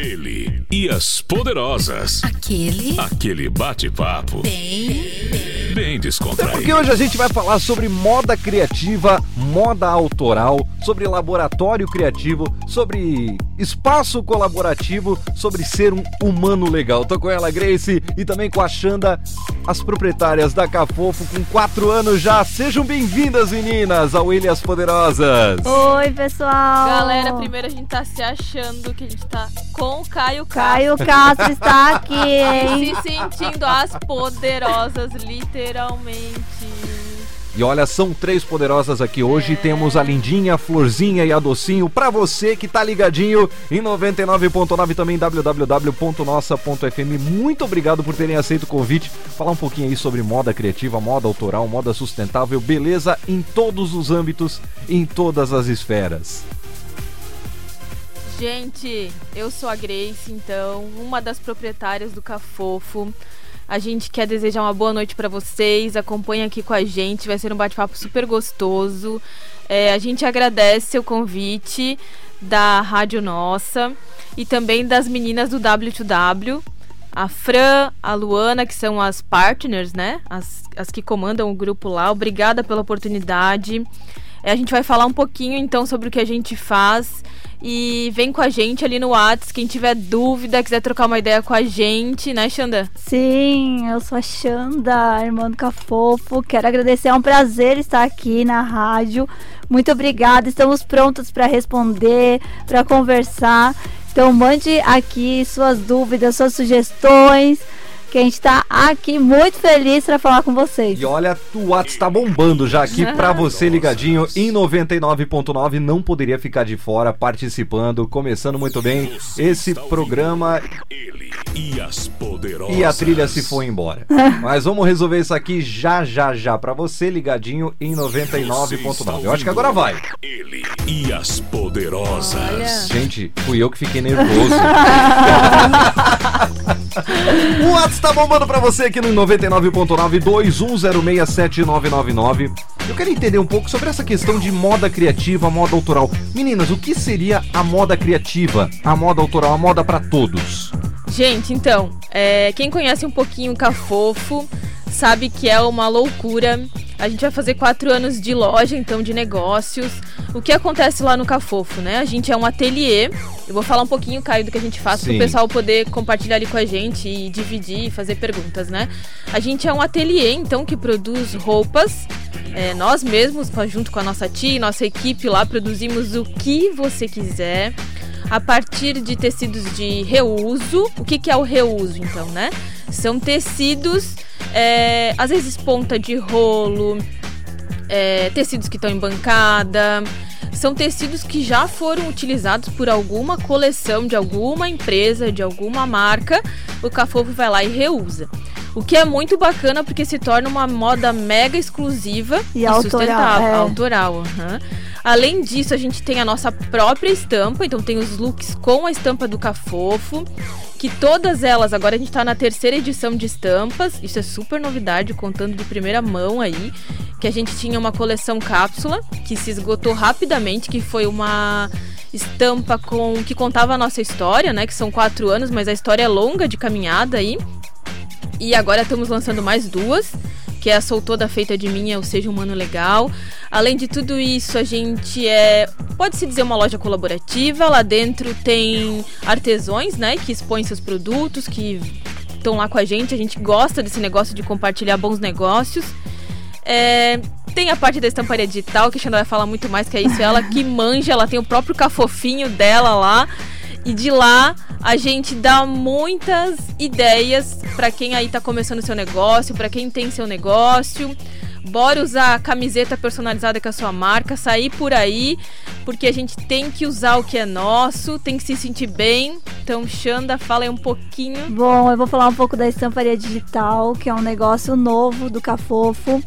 Ele e as poderosas. Aquele. Aquele bate-papo. Bem. Bem descontraído. Porque hoje a gente vai falar sobre moda criativa, moda autoral, sobre laboratório criativo, sobre espaço colaborativo, sobre ser um humano legal. Tô com ela, Grace, e também com a Xanda, as proprietárias da Cafofo, com quatro anos já. Sejam bem-vindas, meninas, ao Ele e as Poderosas. Oi, pessoal! Galera, primeiro a gente tá se achando que a gente tá com o Caio Castro. Caio Castro está aqui, hein? Se sentindo as poderosas, literalmente. E olha, são três poderosas aqui hoje. Temos a Lindinha, a Florzinha e a Docinho. Pra você que tá ligadinho em 99.9 também www.nossa.fm. Muito obrigado por terem aceito o convite. Falar um pouquinho aí sobre moda criativa, moda autoral, moda sustentável, beleza em todos os âmbitos, em todas as esferas. Gente, eu sou a Grace, então, uma das proprietárias do Cafofo. A gente quer desejar uma boa noite para vocês. Acompanhe aqui com a gente, vai ser um bate-papo super gostoso. É, a gente agradece o convite da Rádio Nossa e também das meninas do W2W, a Fran, a Luana, que são as partners, né? As, as que comandam o grupo lá. Obrigada pela oportunidade. É, a gente vai falar um pouquinho então sobre o que a gente faz e vem com a gente ali no Whats, quem tiver dúvida, quiser trocar uma ideia com a gente, né, Xanda? Sim, eu sou a Xanda, irmã do Cafofo. Quero agradecer, é um prazer estar aqui na rádio. Muito obrigada, estamos prontos para responder, para conversar. Então mande aqui suas dúvidas, suas sugestões que a gente tá aqui muito feliz para falar com vocês. E olha, o WhatsApp tá bombando já aqui pra você ligadinho em 99.9, não poderia ficar de fora participando, começando muito bem esse programa Ele e as poderosas. e a trilha se foi embora. Mas vamos resolver isso aqui já já já pra você ligadinho em 99.9. Eu acho que agora vai. Ele e as poderosas. Olha. Gente, fui eu que fiquei nervoso. WhatsApp tá bombando pra você aqui no 99.9 21067999. Eu quero entender um pouco sobre essa questão de moda criativa, moda autoral. Meninas, o que seria a moda criativa, a moda autoral, a moda pra todos? Gente, então, é, quem conhece um pouquinho o Cafofo sabe que é uma loucura. A gente vai fazer quatro anos de loja, então, de negócios. O que acontece lá no Cafofo, né? A gente é um ateliê. Eu vou falar um pouquinho, Caio, do que a gente faz para o pessoal poder compartilhar ali com a gente e dividir e fazer perguntas, né? A gente é um ateliê, então, que produz roupas. É, nós mesmos, junto com a nossa tia e nossa equipe lá, produzimos o que você quiser a partir de tecidos de reuso. O que, que é o reuso, então, né? São tecidos, é, às vezes ponta de rolo, é, tecidos que estão em bancada. São tecidos que já foram utilizados por alguma coleção de alguma empresa, de alguma marca. O Cafofo vai lá e reusa. O que é muito bacana porque se torna uma moda mega exclusiva E autoral, sustentável. é. Autoral, aham. Além disso, a gente tem a nossa própria estampa, então tem os looks com a estampa do Cafofo, que todas elas, agora a gente tá na terceira edição de estampas, isso é super novidade, contando de primeira mão aí, que a gente tinha uma coleção cápsula, que se esgotou rapidamente, que foi uma estampa com que contava a nossa história, né, que são quatro anos, mas a história é longa de caminhada aí, e agora estamos lançando mais duas, que é a Sou Toda Feita de Mim, ou seja, um mano legal. Além de tudo isso, a gente é, pode-se dizer, uma loja colaborativa. Lá dentro tem artesões, né, que expõem seus produtos, que estão lá com a gente. A gente gosta desse negócio de compartilhar bons negócios. É, tem a parte da estamparia digital, que a Xanda vai falar muito mais, que é isso. Ela que manja, ela tem o próprio cafofinho dela lá. E de lá a gente dá muitas ideias para quem aí tá começando seu negócio, para quem tem seu negócio. Bora usar a camiseta personalizada com a sua marca, sair por aí, porque a gente tem que usar o que é nosso, tem que se sentir bem. Então, Xanda, fala aí um pouquinho. Bom, eu vou falar um pouco da estamparia digital, que é um negócio novo do Cafofo.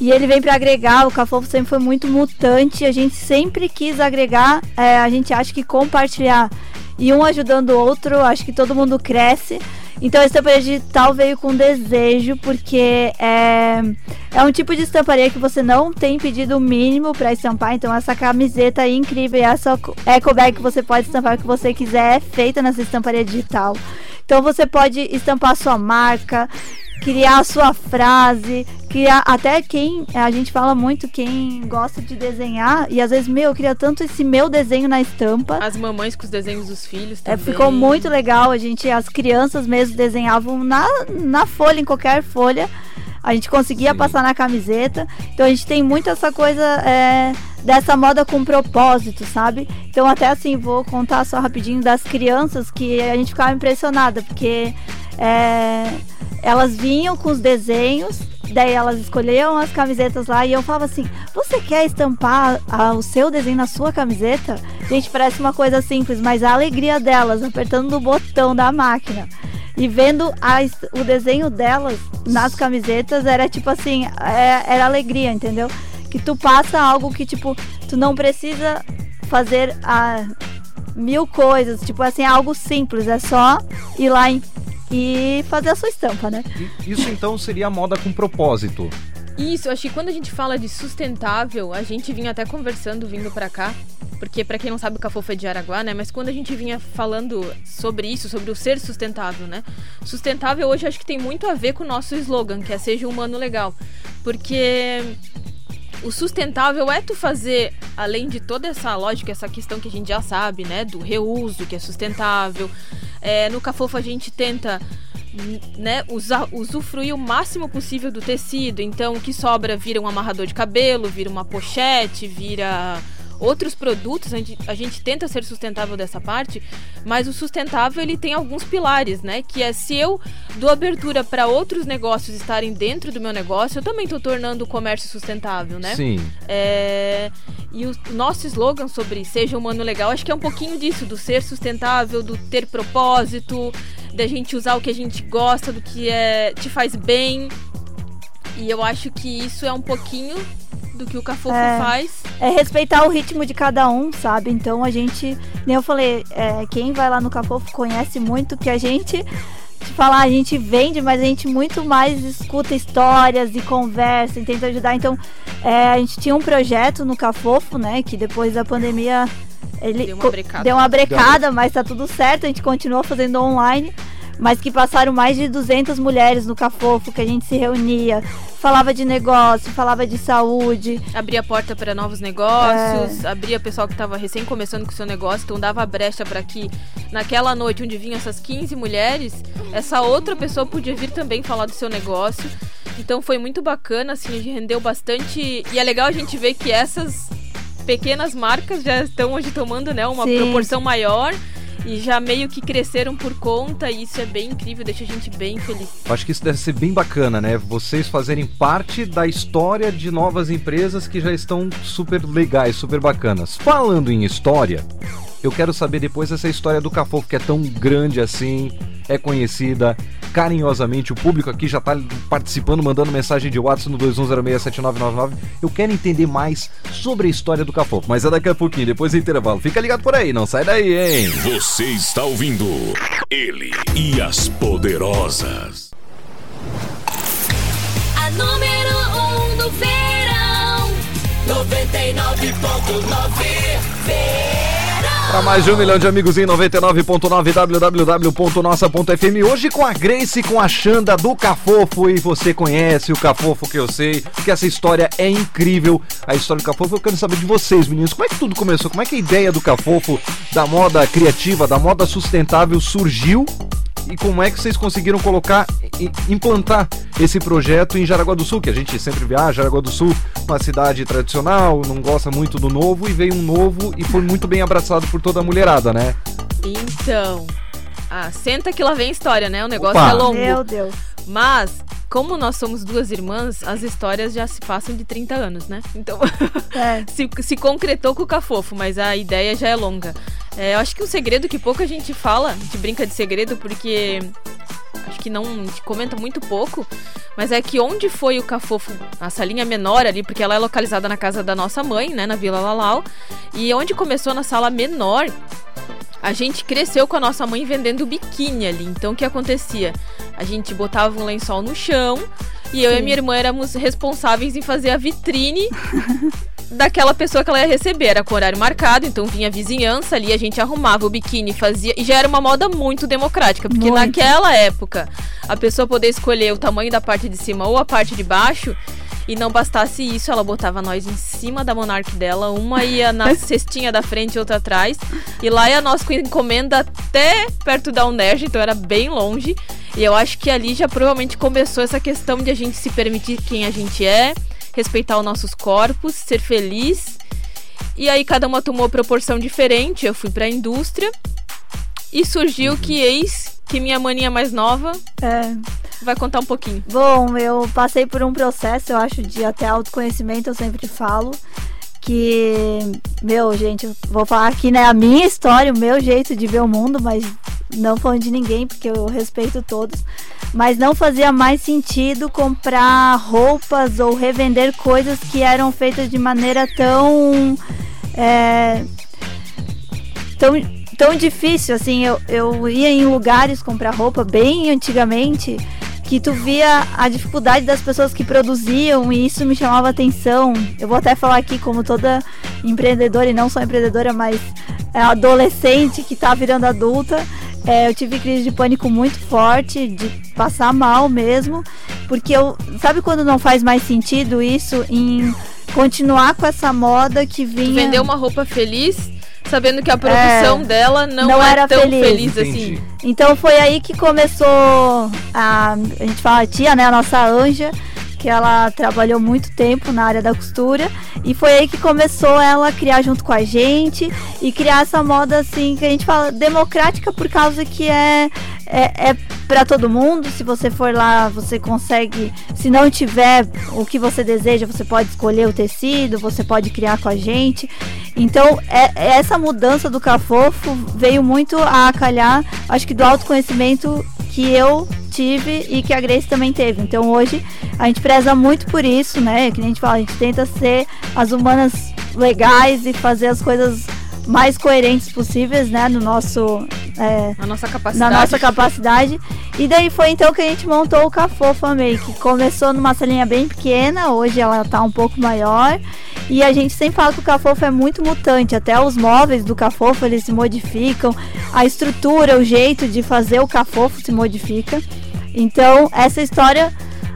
E ele vem para agregar, o Cafofo sempre foi muito mutante, a gente sempre quis agregar, é, a gente acha que compartilhar e um ajudando o outro, acho que todo mundo cresce. Então a estamparia digital veio com desejo, porque é, é um tipo de estamparia que você não tem pedido mínimo para estampar. Então essa camiseta é incrível e essa eco bag que você pode estampar o que você quiser é feita nessa estamparia digital. Então você pode estampar sua marca, criar a sua frase, criar até quem a gente fala muito quem gosta de desenhar e às vezes meu eu queria tanto esse meu desenho na estampa. As mamães com os desenhos dos filhos É, também. ficou muito legal, a gente as crianças mesmo desenhavam na, na folha, em qualquer folha. A gente conseguia Sim. passar na camiseta. Então a gente tem muito essa coisa é, dessa moda com propósito, sabe? Então até assim, vou contar só rapidinho das crianças que a gente ficava impressionada, porque é, elas vinham com os desenhos, daí elas escolhiam as camisetas lá e eu falava assim: Você quer estampar ah, o seu desenho na sua camiseta? Gente, parece uma coisa simples, mas a alegria delas apertando o botão da máquina e vendo a est- o desenho delas nas camisetas era tipo assim: é- era alegria, entendeu? Que tu passa algo que tipo, tu não precisa fazer a mil coisas, tipo assim, algo simples, é só ir lá e, e fazer a sua estampa, né? Isso então seria a moda com propósito. Isso, acho que quando a gente fala de sustentável, a gente vinha até conversando vindo pra cá, porque pra quem não sabe o Cafofo é de Araguá, né? Mas quando a gente vinha falando sobre isso, sobre o ser sustentável, né? Sustentável hoje acho que tem muito a ver com o nosso slogan, que é seja humano legal. Porque o sustentável é tu fazer, além de toda essa lógica, essa questão que a gente já sabe, né? Do reuso, que é sustentável. É, no Cafofo a gente tenta né, usar, usufruir o máximo possível do tecido. Então o que sobra vira um amarrador de cabelo, vira uma pochete, vira outros produtos. A gente, a gente tenta ser sustentável dessa parte, mas o sustentável ele tem alguns pilares, né? Que é se eu dou abertura para outros negócios estarem dentro do meu negócio, eu também estou tornando o comércio sustentável, né? Sim. É, e o nosso slogan sobre seja humano legal, acho que é um pouquinho disso, do ser sustentável, do ter propósito, da gente usar o que a gente gosta, do que é, te faz bem. E eu acho que isso é um pouquinho do que o Cafofo É. faz. É respeitar o ritmo de cada um, sabe? Então a gente, nem eu falei, é, quem vai lá no Cafofo conhece muito que a gente te falar, a gente vende, mas a gente muito mais escuta histórias e conversa e tenta ajudar. Então, é, a gente tinha um projeto no Cafofo, né? Que depois da pandemia ele Deu uma brecada. deu uma brecada, mas tá tudo certo, a gente continua fazendo online. Mas que passaram mais de 200 mulheres no Cafofo, que a gente se reunia, falava de negócio, falava de saúde, Abria a porta para novos negócios, abria pessoal que estava recém começando com o seu negócio, então dava brecha para que naquela noite onde vinham essas 15 mulheres, essa outra pessoa podia vir também falar do seu negócio. Então foi muito bacana, assim, a gente rendeu bastante. E é legal a gente ver que essas pequenas marcas já estão hoje tomando né, uma Sim. proporção maior. E já meio que cresceram por conta, e isso é bem incrível, deixa a gente bem feliz. Acho que isso deve ser bem bacana, né? Vocês fazerem parte da história de novas empresas que já estão super legais, super bacanas. Falando em história, eu quero saber depois essa história do Cafofo, que é tão grande assim, é conhecida carinhosamente. O público aqui já tá participando, mandando mensagem de WhatsApp no 21067999. Eu quero entender mais sobre a história do Cafofo, mas é daqui a pouquinho, depois do intervalo. Fica ligado por aí, não sai daí, hein? Você está ouvindo ele e as poderosas. A número 1 um do verão. 99.9 Verão. Para mais de um milhão de amigos em 99.9 www.nossa.fm. Hoje com a Grace com a Xanda do Cafofo. E você conhece o Cafofo que eu sei, que essa história é incrível. A história do Cafofo, eu quero saber de vocês, meninos. Como é que tudo começou? Como é que a ideia do Cafofo, da moda criativa, da moda sustentável surgiu? E como é que vocês conseguiram colocar e implantar esse projeto em Jaraguá do Sul? Que a gente sempre viaja, Jaraguá do Sul, uma cidade tradicional, não gosta muito do novo, e veio um novo e foi muito bem abraçado por toda a mulherada, né? Então. Ah, senta que lá vem a história, né? O negócio Opa. é longo. Meu Deus. Mas, como nós somos duas irmãs, as histórias já se passam de 30 anos, né? Então, É. se, se concretou com o Cafofo, mas a ideia já é longa. É, eu acho que um segredo que pouca gente fala, a gente brinca de segredo porque acho que não comenta muito pouco, mas é que onde foi o Cafofo, a salinha menor ali, porque ela é localizada na casa da nossa mãe, né, na Vila Lalau, e onde começou na sala menor, A gente cresceu com a nossa mãe vendendo biquíni ali. Então o que acontecia? A gente botava um lençol no chão e eu e a minha irmã éramos responsáveis em fazer a vitrine daquela pessoa que ela ia receber. Era com horário marcado, então vinha a vizinhança ali, a gente arrumava o biquíni, fazia. E já era uma moda muito democrática, porque Muito. naquela época a pessoa poder escolher o tamanho da parte de cima ou a parte de baixo. E não bastasse isso, ela botava nós em cima da Monarch dela, uma ia na cestinha da frente e outra atrás. E lá ia nós com encomenda até perto da Unerj, então era bem longe. E eu acho que ali já provavelmente começou essa questão de a gente se permitir quem a gente é, respeitar os nossos corpos, ser feliz. E aí cada uma tomou proporção diferente. Eu fui pra indústria e surgiu que eis que minha maninha mais nova É. vai contar um pouquinho. Bom, eu passei por um processo, eu acho, de até autoconhecimento, eu sempre falo. Que, meu, gente, vou falar aqui, né, a minha história, o meu jeito de ver o mundo, mas não falando de ninguém, porque eu respeito todos. Mas não fazia mais sentido comprar roupas ou revender coisas que eram feitas de maneira tão. é, tão, tão difícil, assim, eu, eu ia em lugares comprar roupa bem antigamente que tu via a dificuldade das pessoas que produziam e isso me chamava atenção. Eu vou até falar aqui como toda empreendedora e não só empreendedora, mas é, adolescente que tá virando adulta. é, eu tive crise de pânico muito forte, de passar mal mesmo, porque eu sabe quando não faz mais sentido isso em continuar com essa moda que Tu vinha vendeu uma roupa feliz, sabendo que a produção dela não, não é era tão feliz. feliz, assim. Então foi aí que começou a, a gente fala a tia, né, a nossa anja, que ela trabalhou muito tempo na área da costura e foi aí que começou ela a criar junto com a gente e criar essa moda assim que a gente fala democrática por causa que é é, é para todo mundo. Se você for lá, você consegue. Se não tiver o que você deseja, você pode escolher o tecido, você pode criar com a gente. Então, é, essa mudança do Cafofo veio muito a calhar, acho que do autoconhecimento que eu tive e que a Grace também teve. Então, hoje a gente preza muito por isso, né? Que a gente fala, a gente tenta ser as humanas legais e fazer as coisas mais coerentes possíveis, né? No nosso é, A nossa capacidade. na nossa capacidade. E daí foi então que a gente montou o Cafofa Make. Começou numa salinha bem pequena, hoje ela tá um pouco maior. E a gente sempre fala que o Cafofa é muito mutante, até os móveis do Cafofa eles se modificam, a estrutura, o jeito de fazer o Cafofo se modifica. Então, essa história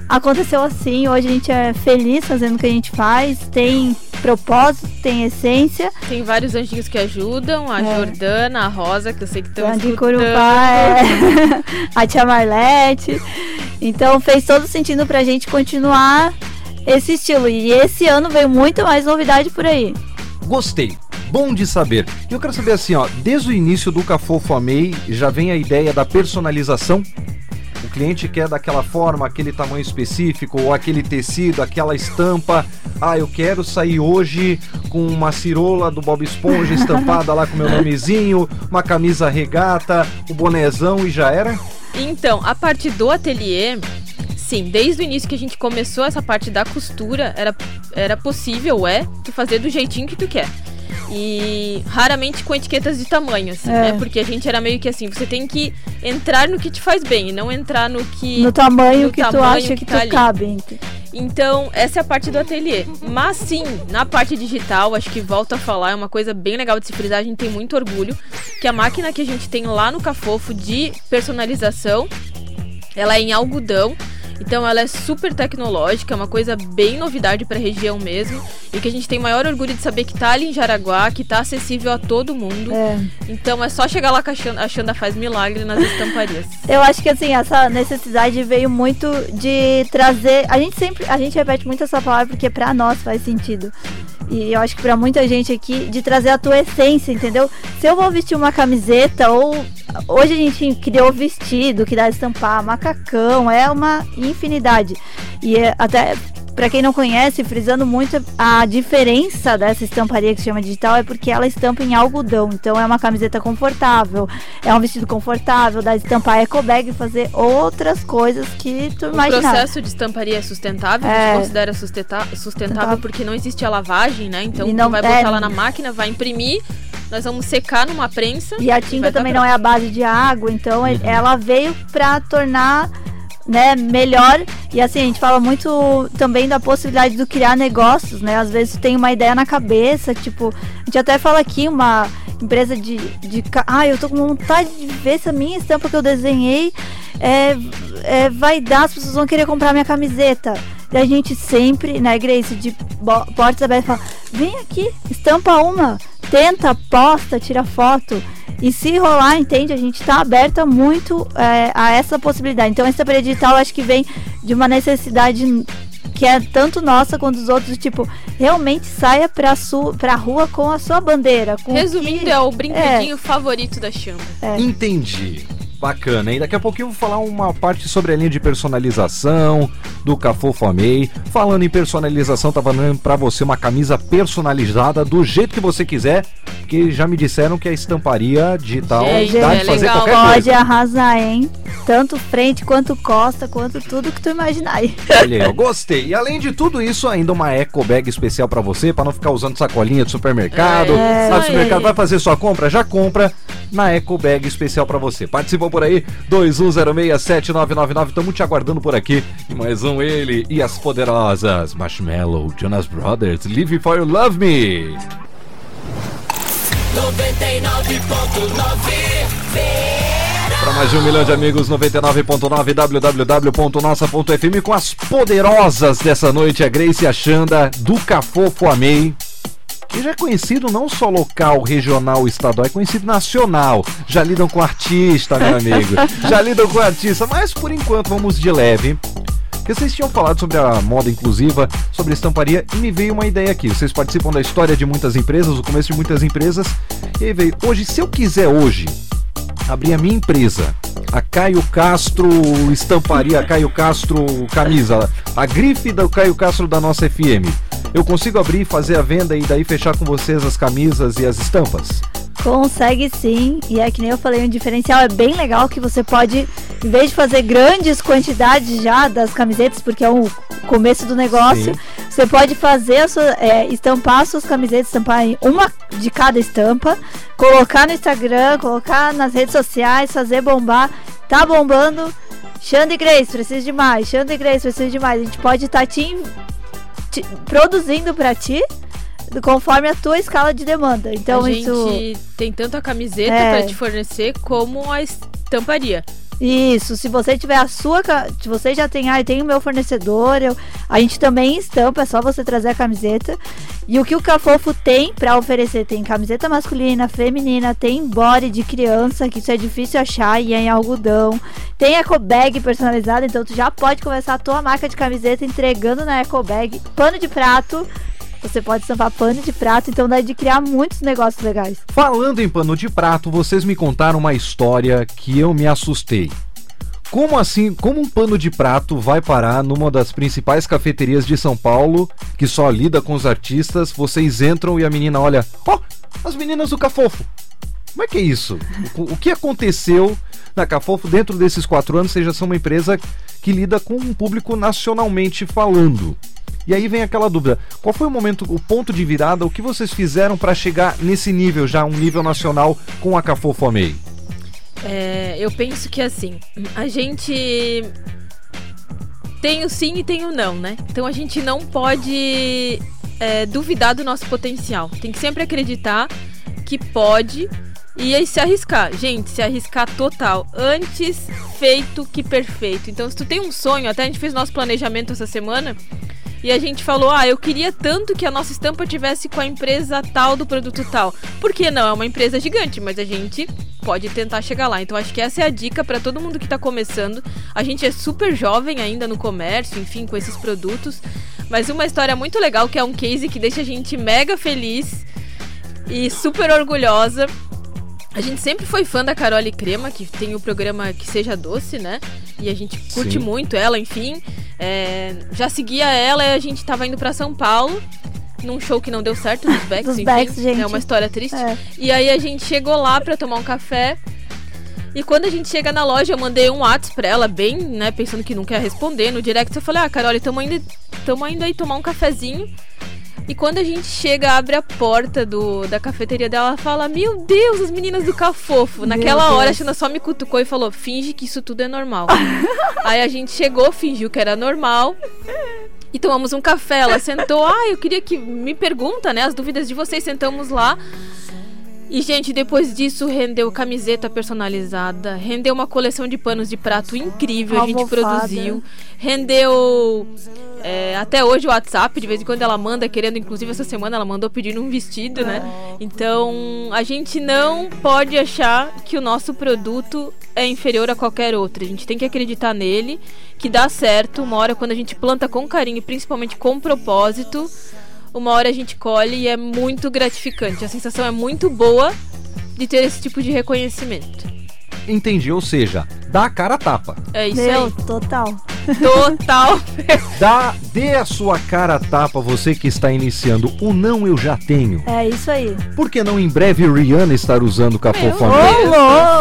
aconteceu assim. Hoje a gente é feliz fazendo o que a gente faz, tem propósito, tem essência. Tem vários anjinhos que ajudam, a É. Jordana, a Rosa, que eu sei que estão escutando. Curupá, é. a tia Marlete. Então fez todo sentido pra gente continuar esse estilo. E esse ano veio muito mais novidade por aí. Gostei. Bom de saber. E eu quero saber assim, ó, desde o início do Cafofo Amei, já vem a ideia da personalização? Cliente quer daquela forma, aquele tamanho específico, ou aquele tecido, aquela estampa. Ah, eu quero sair hoje com uma cirola do Bob Esponja estampada lá com meu nomezinho, uma camisa regata, o bonézão e já era? Então, a parte do ateliê, sim, desde o início que a gente começou essa parte da costura, era, era possível, é, tu fazer do jeitinho que tu quer. E raramente com etiquetas de tamanho, assim, É. né? Porque a gente era meio que assim, você tem que entrar no que te faz bem e não entrar no que. No tamanho no que tu tamanho acha que, que tu tá ali. cabe. Então, essa é a parte do ateliê. Mas sim, na parte digital, acho que volto a falar, é uma coisa bem legal de se frisar, a gente tem muito orgulho, que a máquina que a gente tem lá no Cafofo de personalização, ela é em algodão. Então ela é super tecnológica, é uma coisa bem novidade para a região mesmo, e que a gente tem maior orgulho de saber que tá ali em Jaraguá, que tá acessível a todo mundo. É. Então é só chegar lá que a Xanda, a Xanda faz milagre nas estamparias. Eu acho que assim, essa necessidade veio muito de trazer. A gente sempre. A gente repete muito essa palavra porque pra nós faz sentido. E eu acho que pra muita gente aqui, de trazer a tua essência, entendeu? Se eu vou vestir uma camiseta, ou. Hoje a gente criou vestido que dá estampar, macacão, é uma infinidade. E é até pra quem não conhece, frisando muito a diferença dessa estamparia que se chama digital é porque ela estampa em algodão. Então é uma camiseta confortável, é um vestido confortável, dá de estampar ecobag e fazer outras coisas que tu O imagina. processo de estamparia é sustentável, É. gente considera sustentável Sustentável. porque não existe a lavagem, né? Então tu não- vai é. botar lá na máquina, vai imprimir, nós vamos secar numa prensa. E a tinta também pra- não é a base de água, então ele- ela veio pra tornar né, melhor. E assim, a gente fala muito também da possibilidade de criar negócios, né? Às vezes tem uma ideia na cabeça, tipo, a gente até fala aqui uma empresa de, de ah, eu tô com vontade de ver se a minha estampa que eu desenhei é, é, vai dar, as pessoas vão querer comprar minha camiseta. E a gente sempre, né, Grace, de portas abertas, fala: vem aqui, estampa uma, tenta, posta, tira foto. E se rolar, entende? A gente tá aberta muito é, a essa possibilidade. Então, essa estamparia digital acho que vem de uma necessidade que é tanto nossa quanto dos outros, tipo, realmente saia pra, su pra rua com a sua bandeira. Com o Resumindo, que- é o brinquedinho favorito da chama. Entendi. Bacana, e daqui a pouquinho eu vou falar uma parte sobre a linha de personalização do Cafofo Amei. Falando em personalização, tava dando pra você uma camisa personalizada do jeito que você quiser, porque já me disseram que a estamparia digital Gente, dá é de fazer legal. qualquer Pode coisa. arrasar, hein? Tanto frente quanto costa, quanto tudo que tu imaginar aí. Olha aí, eu gostei. E além de tudo isso, ainda uma eco bag especial pra você, pra não ficar usando sacolinha de supermercado. É, Sabe, isso supermercado vai fazer sua compra? Já compra na eco bag especial pra você. Por aí? 21067999. Estamos te aguardando por aqui. E mais um ele e as poderosas Marshmallow, Jonas Brothers, Live for You Love Me. 99.9 Para mais de um milhão de amigos, 99.9 www.nossa.fm com as poderosas dessa noite, a Grace e a Xanda, do Cafofo Amei. Já é conhecido não só local, regional, estadual, é conhecido nacional. Já lidam com artista, meu amigo. Já lidam com artista, mas por enquanto vamos de leve. Porque vocês tinham falado sobre a moda inclusiva, sobre estamparia, e me veio uma ideia aqui. Vocês participam da história de muitas empresas, o começo de muitas empresas. E aí veio, hoje, se eu quiser hoje abrir a minha empresa, a Caio Castro Estamparia, a Caio Castro Camisa, a grife do Caio Castro da nossa FM. Eu consigo abrir, fazer a venda e daí fechar com vocês as camisas e as estampas? Consegue sim, e é que nem eu falei, um diferencial é bem legal que você pode, em vez de fazer grandes quantidades já das camisetas, porque é o começo do negócio, Sim. você pode fazer sua, é, estampar as suas camisetas, estampar em uma de cada estampa, colocar no Instagram, colocar nas redes sociais, fazer bombar, tá bombando. Xanda e Grace, precisa de mais. Xanda e Grace, precisa de mais. A gente pode estar te, te- produzindo pra ti conforme a tua escala de demanda. Então a gente isso. tem tanto a camiseta É. pra te fornecer como a estamparia. Isso, se você tiver a sua, se você já tem, ah, tenho o meu fornecedor, eu, a gente também estampa, é só você trazer a camiseta. E o que o Cafofo tem pra oferecer? Tem camiseta masculina, feminina, tem body de criança, que isso é difícil achar e é em algodão. Tem eco bag personalizada, então tu já pode começar a tua marca de camiseta entregando na eco bag, pano de prato. Você pode estampar pano de prato, então dá de criar muitos negócios legais. Falando em pano de prato, vocês me contaram uma história que eu me assustei. Como assim, como um pano de prato vai parar numa das principais cafeterias de São Paulo, que só lida com os artistas, vocês entram e a menina olha, ó, as meninas do Cafofo. Como é que é isso? O, o que aconteceu na Cafofo dentro desses quatro anos? Já são uma empresa que lida com um público nacionalmente falando. E aí vem aquela dúvida: qual foi o momento, o ponto de virada, o que vocês fizeram para chegar nesse nível, já um nível nacional com a Cafofo Amei? É, eu penso que assim, a gente tem o sim e tem o não, né? Então a gente não pode é, duvidar do nosso potencial. Tem que sempre acreditar que pode e aí se arriscar. Gente, se arriscar total. Antes feito que perfeito. Então, se tu tem um sonho, até a gente fez nosso planejamento essa semana. E a gente falou: ah, eu queria tanto que a nossa estampa tivesse com a empresa tal do produto tal. Por que não? É uma empresa gigante, mas a gente pode tentar chegar lá. Então acho que essa é a dica para todo mundo que tá começando. A gente é super jovem ainda no comércio, enfim, com esses produtos. Mas uma história muito legal que é um case que deixa a gente mega feliz e super orgulhosa. A gente sempre foi fã da Carole Crema, que tem o programa Que Seja Doce, né? E a gente curte Sim. muito ela, enfim. É, já seguia ela e a gente tava indo pra São Paulo. Num show que não deu certo dos Becks, Dos enfim, Becks, gente. É uma história triste. É. E aí a gente chegou lá pra tomar um café. E quando a gente chega na loja, eu mandei um WhatsApp pra ela, bem, né, pensando que não quer responder. No direct eu falei, ah, Carol, tamo indo, tamo indo aí tomar um cafezinho. E quando a gente chega, abre a porta do, da cafeteria dela, ela fala, meu Deus, as meninas do Cafofo. Naquela hora, a Deus. Xana só me cutucou e falou, finge que isso tudo é normal. aí a gente chegou, fingiu que era normal. E tomamos um café. Ela sentou, ah, eu queria que me pergunta, né, as dúvidas de vocês. Sentamos lá. E, gente, depois disso rendeu camiseta personalizada, rendeu uma coleção de panos de prato incrível, a gente Almofada. produziu. Rendeu é, até hoje o WhatsApp, de vez em quando ela manda, querendo, inclusive essa semana ela mandou pedindo um vestido, né? Então a gente não pode achar que o nosso produto é inferior a qualquer outro. A gente tem que acreditar nele, que dá certo. Uma hora quando a gente planta com carinho, e principalmente com propósito, uma hora a gente colhe e é muito gratificante. A sensação é muito boa de ter esse tipo de reconhecimento. Entendi, ou seja, dá a cara a tapa. É isso Meu, aí. total. Total. Dá, dê a sua cara a tapa, você que está iniciando. O não eu já tenho. É isso aí. Por que não em breve Rihanna estar usando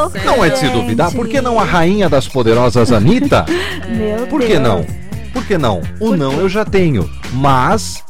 céu. Não é de se duvidar. Por que não a rainha das poderosas Anitta? Meu Por Deus. que não? Por que não? O não eu já tenho. Mas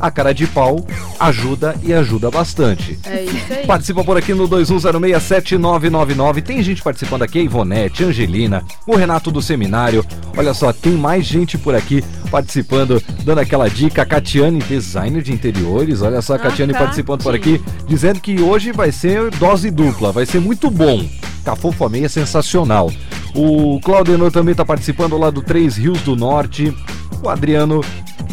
a cara de pau ajuda e ajuda bastante. É isso aí. Participa por aqui no 21067999. Tem gente participando aqui, a Ivonete, Angelina, o Renato do Seminário. Olha só, tem mais gente por aqui participando, dando aquela dica. A Catiane, designer de interiores. Olha só, a Ah, Catiane Cati. participando por aqui, dizendo que hoje vai ser dose dupla, vai ser muito bom. Cafofo Amei é sensacional. O Claudenor também está participando lá do Três Rios do Norte. O Adriano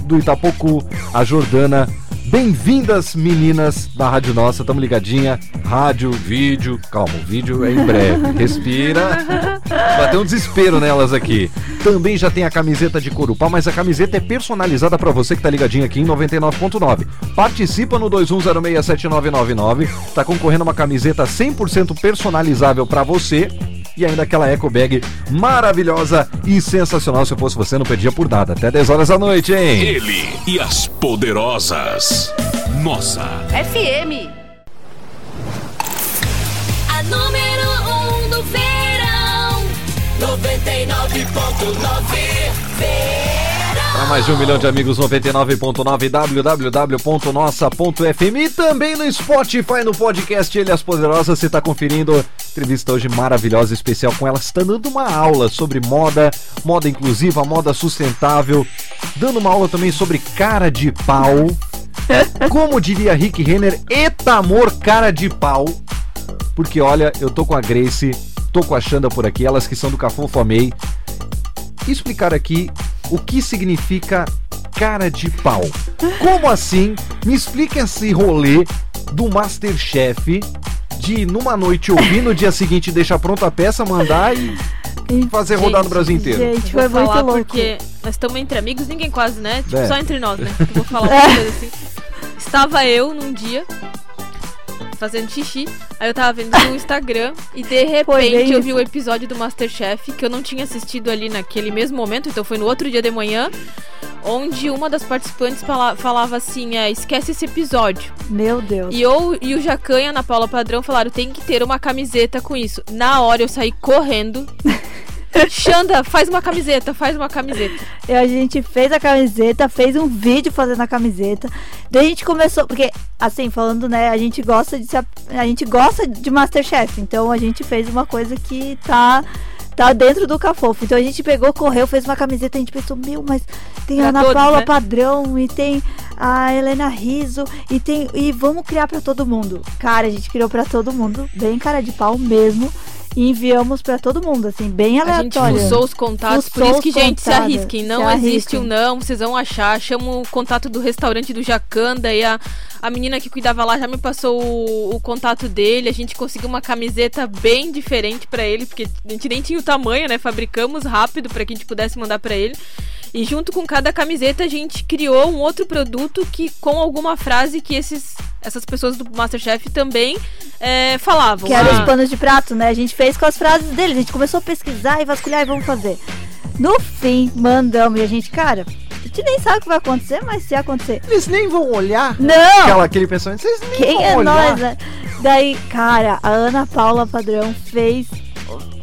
do Itapocu, a Jordana. Bem-vindas, meninas da Rádio Nossa, tamo ligadinha. Rádio, vídeo, calma, o vídeo é em breve. Respira. Bateu um desespero nelas aqui. Também já tem a camiseta de Corupá, mas a camiseta é personalizada pra você que tá ligadinho aqui em 99.9. Participa no 21067999. Tá concorrendo uma camiseta 100% personalizável pra você. E ainda aquela eco bag maravilhosa e sensacional. Se eu fosse você, não perdia por nada. Até 10 horas da noite, hein? Ele e as poderosas. Nossa. FM. A número 1 um do verão. 99.9 verão. Para mais de um milhão de amigos, 99.9 www.nossa.fm e também no Spotify, no podcast Ele e as Poderosas. Você está conferindo entrevista hoje maravilhosa, especial com ela. Está dando uma aula sobre moda, moda inclusiva, moda sustentável, dando uma aula também sobre cara de pau. Como diria Rick Renner, eta amor cara de pau. Porque olha, eu tô com a Grace, tô com a Xanda por aqui, elas que são do Cafofo Amei explicar aqui o que significa cara de pau. Como assim? Me explica esse rolê do Masterchef de numa noite ouvir, no dia seguinte deixar pronta a peça, mandar e fazer rodar no Brasil inteiro. Gente, Vou foi muito falar louco. porque nós estamos entre amigos, ninguém quase, né? Tipo, É. só entre nós, né? Eu vou falar uma coisa assim. Estava eu num dia fazendo xixi, aí eu tava vendo no Instagram e de repente eu vi o episódio do Masterchef que eu não tinha assistido ali naquele mesmo momento, então foi no outro dia de manhã, onde uma das participantes fala- falava assim, é, esquece esse episódio. Meu Deus. E eu e o Jacan e a Ana Paula Padrão falaram: tem que ter uma camiseta com isso. Na hora eu saí correndo. Xanda, faz uma camiseta, faz uma camiseta. E a gente fez a camiseta, fez um vídeo fazendo a camiseta. Daí a gente começou, porque assim, falando, né, a gente gosta de ap- a gente gosta de Masterchef, então a gente fez uma coisa que tá tá dentro do Cafofo. Então a gente pegou, correu, fez uma camiseta, a gente pensou, meu, mas tem Pra a Ana todos, Paula né? Padrão e tem a Helena Riso e tem e vamos criar pra todo mundo. Cara, a gente criou pra todo mundo, bem cara de pau mesmo. E enviamos pra todo mundo, assim, bem A gente aleatório. fuçou os contatos, por Fuçou isso os que, gente, se arrisquem. se Não existe arrisquem. o não, vocês vão achar. Chama o contato do restaurante do Jacanda e a, a menina que cuidava lá já me passou o, o contato dele. A gente conseguiu uma camiseta bem diferente pra ele, porque a gente nem tinha o tamanho, né? Fabricamos rápido pra que a gente pudesse mandar pra ele. E junto com cada camiseta a gente criou um outro produto que com alguma frase que esses, essas pessoas do Masterchef também é, falavam. Que eram Ah, os panos de prato, né? A gente fez com as frases dele. A gente começou a pesquisar e vasculhar e vamos fazer. No fim, mandamos. E a gente, cara, a gente nem sabe o que vai acontecer, mas se acontecer. Eles nem vão olhar. Não! Aquela, aquele pensamento, vocês nem Quem vão é olhar. nós, né? Daí, cara, a Ana Paula Padrão fez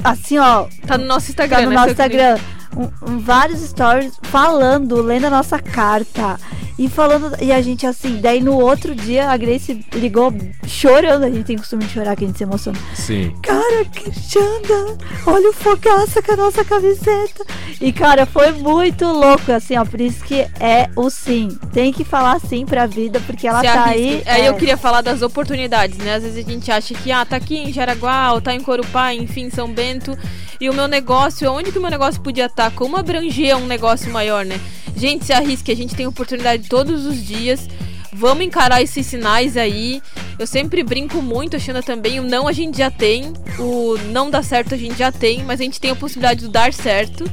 assim, ó, Tá no nosso Instagram, tá no né, nosso querido? Um- um- vários stories falando, lendo a nossa carta e falando. E a gente assim, daí no outro dia a Grace ligou chorando. A gente tem costume de chorar que a gente se emociona. Sim. Cara, que Xanda, olha o fogaça com a nossa camiseta. E cara, foi muito louco, assim, ó. Por isso que é o sim. Tem que falar sim pra vida, porque ela Se tá arrisque. aí. Aí é, eu queria falar das oportunidades, né? Às vezes a gente acha que, ah, tá aqui em Jaraguá, ou tá em Corupá, enfim, São Bento. E o meu negócio, onde que o meu negócio podia estar? Como abranger um negócio maior, né? Gente, se arrisque, a gente tem oportunidade todos os dias. Vamos encarar esses sinais aí. Eu sempre brinco muito, a Xana também. O não a gente já tem, o não dar certo a gente já tem, mas a gente tem a possibilidade de dar certo.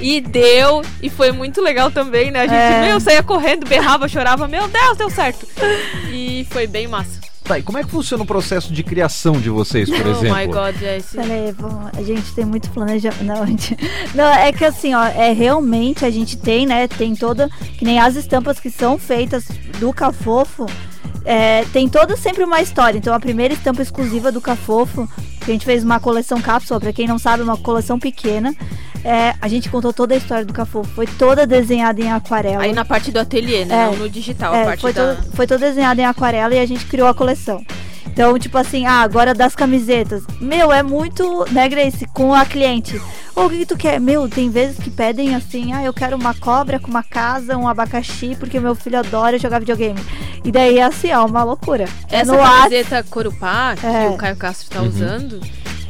E deu, e foi muito legal também, né? A gente, É. meu, saía correndo, berrava, chorava, meu Deus, deu certo. E foi bem massa. Tá, e como é que funciona o processo de criação de vocês, por oh exemplo? my god, Jesse. Peraí, vamos- a gente tem muito planejamento. Não, gente- não, é que assim, ó, é realmente a gente tem, né? Tem toda. Que nem as estampas que são feitas do Cafofo. é, tem toda sempre uma história. Então a primeira estampa exclusiva do Cafofo, a gente fez uma coleção cápsula, pra quem não sabe, uma coleção pequena. é, a gente contou toda a história do Cafofo. Foi toda desenhada em aquarela. Aí na parte do ateliê, né? É. Não no digital, a É, parte foi, da. todo, foi todo desenhado em aquarela e a gente criou a coleção. Então, tipo assim, ah, agora das camisetas. Meu, é muito, né, Grace, com a cliente. Ô, o que, que tu quer? Meu, tem vezes que pedem assim, ah, eu quero uma cobra com uma casa, um abacaxi, porque meu filho adora jogar videogame. E daí é assim, ó, uma loucura. É Essa no ar. camiseta Corupá, que É. o Caio Castro tá usando,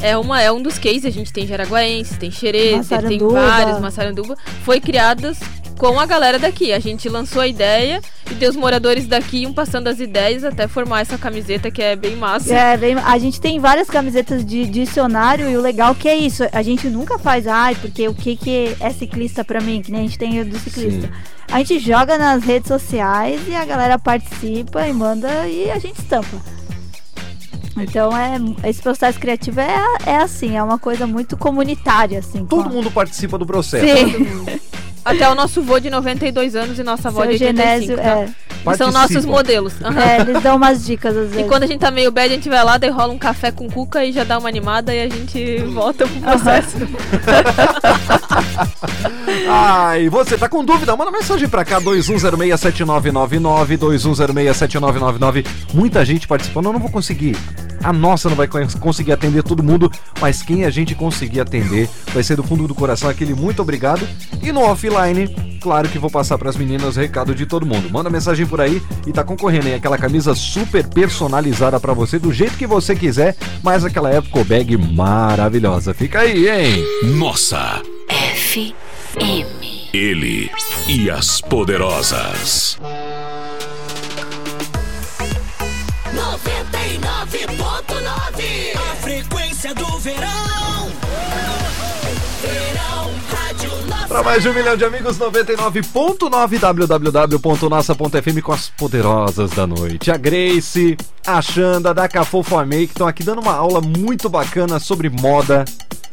é, uma, é um dos cases. A gente tem Jaraguaense, tem Xerez, tem vários, Massaranduba. Foi criadas com a galera daqui. A gente lançou a ideia e deu os moradores daqui iam passando as ideias até formar essa camiseta que é bem massa. É, bem- a gente tem várias camisetas de dicionário e o legal que é isso, a gente nunca faz, ai, porque o que, que é ciclista pra mim, que nem a gente tem do ciclista. Sim. A gente joga nas redes sociais e a galera participa e manda e a gente estampa. Então é esse processo criativo é, é assim, é uma coisa muito comunitária, assim. Todo a- mundo participa do processo. Sim, Até o nosso vô de 92 anos e nossa avó de seu 85, Genésio, tá? é, são nossos modelos. Aham. é, eles dão umas dicas às vezes. E quando a gente tá meio bad, a gente vai lá, daí rola um café com cuca e já dá uma animada e a gente volta pro processo. Ah, e você tá com dúvida? Manda mensagem pra cá, 21067999, 21067999. Muita gente participando, eu não vou conseguir. A nossa não vai con- conseguir atender todo mundo, mas quem a gente conseguir atender vai ser do fundo do coração aquele muito obrigado. E no offline, claro que vou passar pras meninas o recado de todo mundo. Manda mensagem por aí e tá concorrendo aí aquela camisa super personalizada pra você, do jeito que você quiser, mas aquela época bag maravilhosa. Fica aí, hein? Nossa, FM. ele e as poderosas. 99.9 A frequência do. Verão Para mais de um milhão de amigos, 99.9 www.nossa.fm com as poderosas da noite. A Grace, a Xanda, da Cafofo Make estão aqui dando uma aula muito bacana sobre moda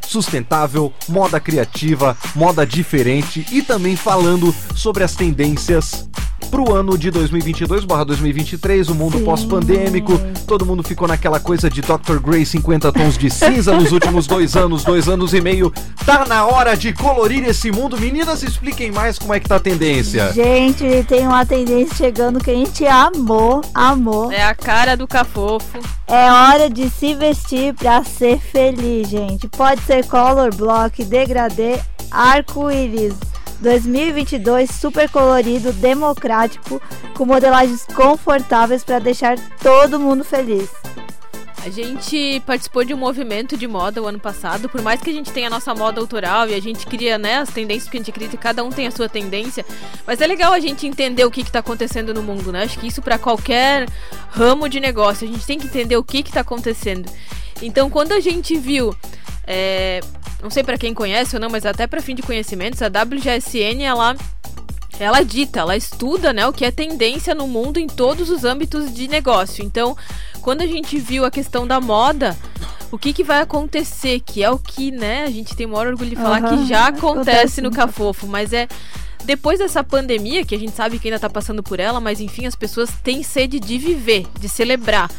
sustentável, moda criativa, moda diferente e também falando sobre as tendências pro ano de 2022/2023, o mundo pós-pandêmico. Todo mundo ficou naquela coisa de Dr. Grey 50 tons de cinza nos últimos dois anos, dois anos e meio. Tá na hora de colorir esse mundo. Meninas, expliquem mais como é que tá a tendência. Gente, tem uma tendência chegando que a gente amou, amou. É a cara do cafofo. É hora de se vestir pra ser feliz, gente. Pode ser color block, degradê, arco-íris. 2022 super colorido, democrático, com modelagens confortáveis para deixar todo mundo feliz. A gente participou de um movimento de moda o ano passado, por mais que a gente tenha a nossa moda autoral e a gente cria, né, as tendências que a gente acredita, cada um tem a sua tendência, mas é legal a gente entender o que está acontecendo no mundo, né? Acho que isso para qualquer ramo de negócio, a gente tem que entender o que está acontecendo. Então, quando a gente viu, é, não sei para quem conhece ou não, mas até para fim de conhecimentos, a WGSN ela ela dita, ela estuda, né, o que é tendência no mundo em todos os âmbitos de negócio. Então, quando a gente viu a questão da moda, o que, que vai acontecer, que é o que, né, a gente tem o maior orgulho de falar Aham, que já acontece acontece no no Cafofo, mas é depois dessa pandemia, que a gente sabe que ainda tá passando por ela, mas enfim, as pessoas têm sede de viver, de celebrar.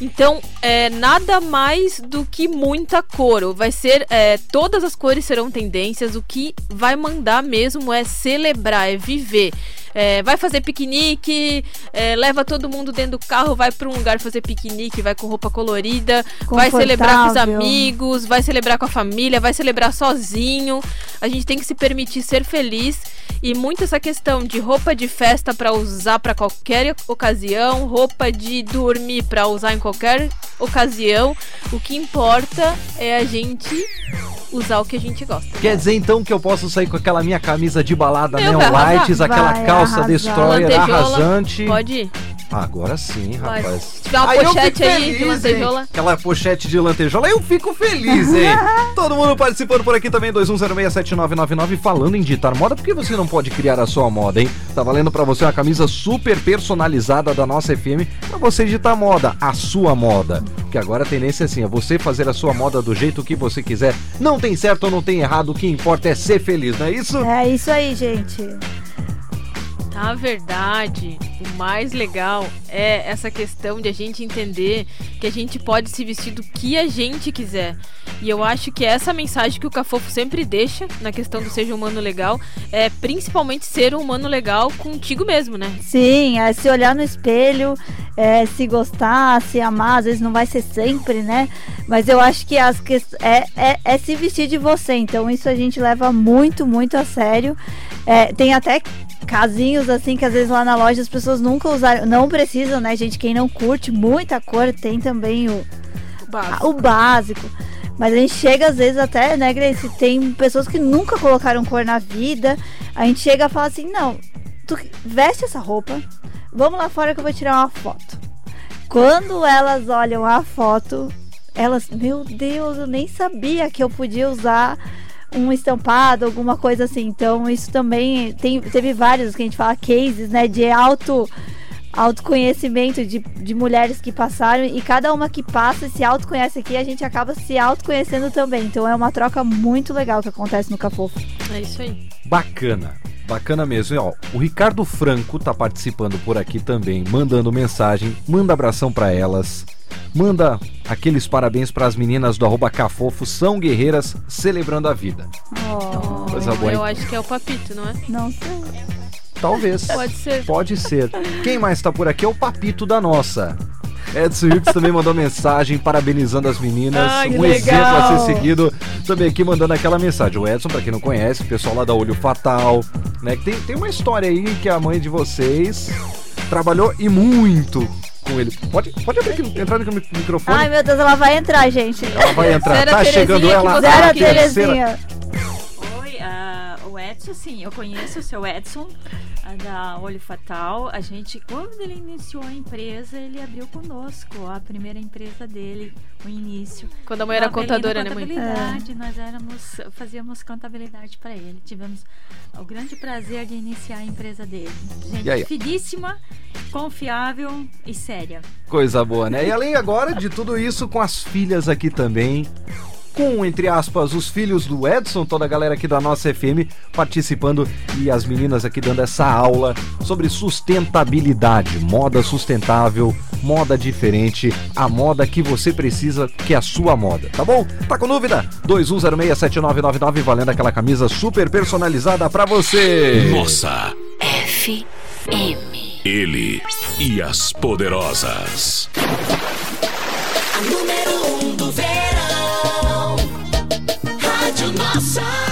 Então, é nada mais do que muita cor. Vai ser. é, todas as cores serão tendências. O que vai mandar mesmo é celebrar, é viver. É, vai fazer piquenique, é, leva todo mundo dentro do carro, vai pra um lugar fazer piquenique, vai com roupa colorida, vai celebrar com os amigos, vai celebrar com a família, vai celebrar sozinho. A gente tem que se permitir ser feliz e muito essa questão de roupa de festa pra usar pra qualquer ocasião, roupa de dormir pra usar em qualquer ocasião. O que importa é a gente usar o que a gente gosta. Quer dizer então que eu posso sair com aquela minha camisa de balada Neon arrasar. Lights, aquela Vai calça destroyer Lantejola, arrasante. Pode ir. Agora sim, Pode. rapaz. Se tiver uma pochete aí de lantejola. hein? Aquela pochete de lantejola, eu fico feliz, hein? Todo mundo participando por aqui também, 21067999, falando em ditar moda, por que você não pode criar a sua moda, hein? Tá valendo pra você uma camisa super personalizada da nossa FM pra você ditar moda, a sua moda. Porque agora a tendência é assim, é você fazer a sua moda do jeito que você quiser. Não tem certo ou não tem errado, o que importa é ser feliz, não é isso? É isso aí, gente. Na verdade, o mais legal é essa questão de a gente entender que a gente pode se vestir do que a gente quiser. E eu acho que essa mensagem que o Cafofo sempre deixa na questão do seja humano legal é principalmente ser um humano legal contigo mesmo, né? Sim, é se olhar no espelho, é, se gostar, se amar, às vezes não vai ser sempre, né? Mas eu acho que as que é, é, é se vestir de você. Então isso a gente leva muito, muito a sério. É, tem até casinhos assim que às vezes lá na loja as pessoas nunca usaram, não precisam, né, gente? Quem não curte muita cor tem também o, o básico. Mas a gente chega às vezes até, né, Grace? Tem pessoas que nunca colocaram cor na vida. A gente chega e fala assim: não, tu veste essa roupa, vamos lá fora que eu vou tirar uma foto. Quando elas olham a foto, elas, meu Deus, eu nem sabia que eu podia usar um estampado, alguma coisa assim. Então, isso também tem, teve vários que a gente fala cases, né, de auto autoconhecimento de, de mulheres que passaram e cada uma que passa e se autoconhece aqui, a gente acaba se autoconhecendo também. Então é uma troca muito legal que acontece no Cafofo. É isso aí. Bacana. Bacana mesmo. E, ó, o Ricardo Franco tá participando por aqui também, mandando mensagem, manda abração pra elas. Manda aqueles parabéns pras meninas do arroba Cafofo, são guerreiras celebrando a vida. Oh, Coisa boa, hein? Eu acho que é o Papito, não é? não sei. Talvez. Pode ser. Pode ser. Quem mais tá por aqui é o Papito da nossa. Edson Hughes também mandou mensagem parabenizando as meninas. Ai, um exemplo legal. a ser seguido. Também aqui mandando aquela mensagem. O Edson, pra quem não conhece, o pessoal lá da Olho Fatal, né? que Tem, tem uma história aí que a mãe de vocês trabalhou e muito com ele. Pode, pode abrir aqui, entrar aqui no microfone. Ai, meu Deus, ela vai entrar, gente. Ela vai entrar. Zero tá Terezinha chegando ela. Zero a. Terezinha. O Edson, sim, eu conheço o seu Edson, da Olho Fatal. A gente, quando ele iniciou a empresa, ele abriu conosco a primeira empresa dele, o início. Quando a mãe era contadora, né, mãe? Nós éramos, fazíamos contabilidade para ele. Tivemos o grande prazer de iniciar a empresa dele. Gente E aí? finíssima, confiável e séria. Coisa boa, né? E além agora de tudo isso, com as filhas aqui também. Com, entre aspas, os filhos do Edson, toda a galera aqui da nossa FM participando e as meninas aqui dando essa aula sobre sustentabilidade, moda sustentável, moda diferente, a moda que você precisa, que é a sua moda, tá bom? Tá com dúvida? 21067999 valendo aquela camisa super personalizada pra você. Nossa, FM. ele e as poderosas. A número um do.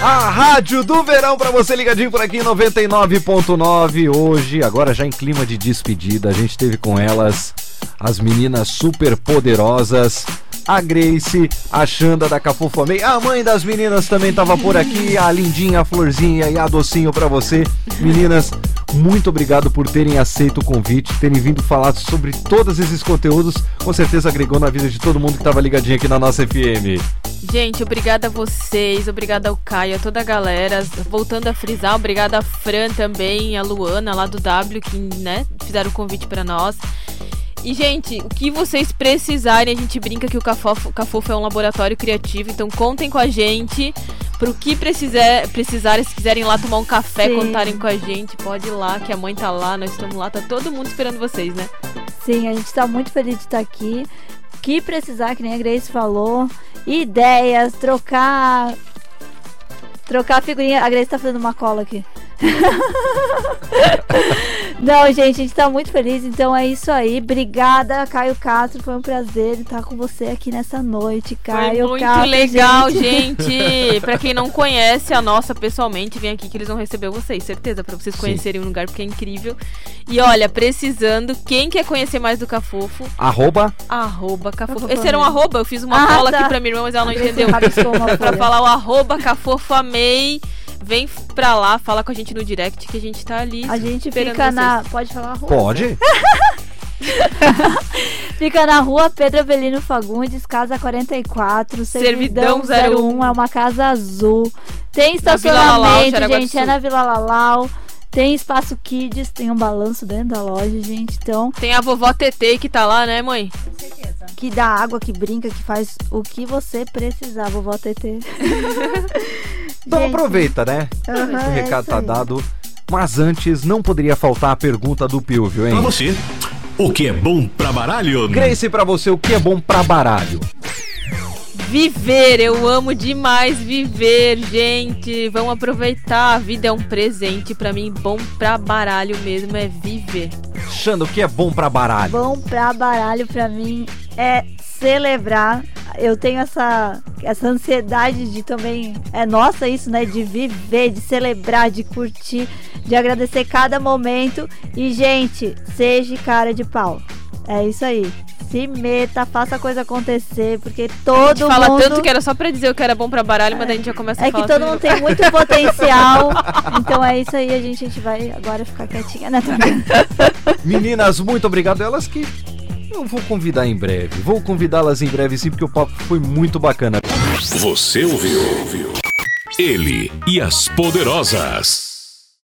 A rádio do verão pra você ligadinho por aqui em 99.9 hoje, agora já em clima de despedida, a gente teve com elas as meninas super poderosas, a Grace, a Xanda da Cafofamei, a mãe das meninas também tava por aqui, a lindinha, a florzinha e a docinho pra você. Meninas, muito obrigado por terem aceito o convite, terem vindo falar sobre todos esses conteúdos, com certeza agregou na vida de todo mundo que tava ligadinho aqui na nossa FM. Gente, obrigada a vocês, obrigada ao Caio, a toda a galera. Voltando a frisar, obrigada a Fran também, a Luana lá do W, que né, fizeram o convite pra nós. E, gente, o que vocês precisarem, a gente brinca que o Cafofo, Cafofo é um laboratório criativo, então contem com a gente. Pro que precisar, precisarem, se quiserem ir lá tomar um café, Sim. contarem com a gente, pode ir lá, que a mãe tá lá, nós estamos lá, tá todo mundo esperando vocês, né? Sim, a gente tá muito feliz de estar aqui. Que precisar, que nem a Grace falou, ideias, trocar. Trocar figurinha. A Grace tá fazendo uma cola aqui. Não, gente, a gente tá muito feliz, então é isso aí. Obrigada, Caio Castro. Foi um prazer estar com você aqui nessa noite, Caio. Foi muito Castro, legal, gente. pra quem não conhece a nossa pessoalmente, vem aqui que eles vão receber vocês, certeza, pra vocês Sim. conhecerem o lugar, porque é incrível. E olha, precisando, quem quer conhecer mais do Cafofo, Arroba arroba Cafofo. Cafofo Esse era um arroba, eu fiz uma Ah, cola tá. aqui pra minha irmã, mas ela não entendeu. pra falar o arroba Cafofo Amei. Vem pra lá, fala com a gente no direct que a gente tá ali. A gente fica vocês. na. Pode falar a rua? pode? Fica na rua Pedro Avelino Fagundes, casa 44, Servidão Servidão 01. 01, é uma casa azul. Tem Lalau, estacionamento, do gente, é na Vila Lalau. Tem espaço kids, tem um balanço dentro da loja, gente. Então, Tem a vovó TT que tá lá, né, mãe? que dá água, que brinca, que faz o que você precisar, vovó TT. Então Gente, aproveita, né? aham, O é recado isso tá dado. Mas antes, não poderia faltar a pergunta do Pilvio, hein? Pra você, o que é bom pra baralho? Grace, pra você, o que é bom pra baralho? Viver, eu amo demais viver, gente. Vamos aproveitar. A vida é um presente. Pra mim, bom pra baralho mesmo é viver. Xanda, o que é bom pra baralho? Bom pra baralho pra mim é celebrar. Eu tenho essa, essa ansiedade de também. É nossa isso, né? De viver, de celebrar, de curtir, de agradecer cada momento. E, gente, seja cara de pau. É isso aí. Se meta, faça a coisa acontecer, porque A gente todo fala mundo. tanto que era só pra dizer o que era bom pra baralho, mas daí a gente já começa a É que falar. todo mundo tem muito potencial. então é isso aí, a gente, a gente vai agora ficar quietinha, né? Meninas, muito obrigado. Elas que eu vou convidar em breve. Vou convidá-las em breve sim, porque o papo foi muito bacana. Você ouviu? Ele e as Poderosas.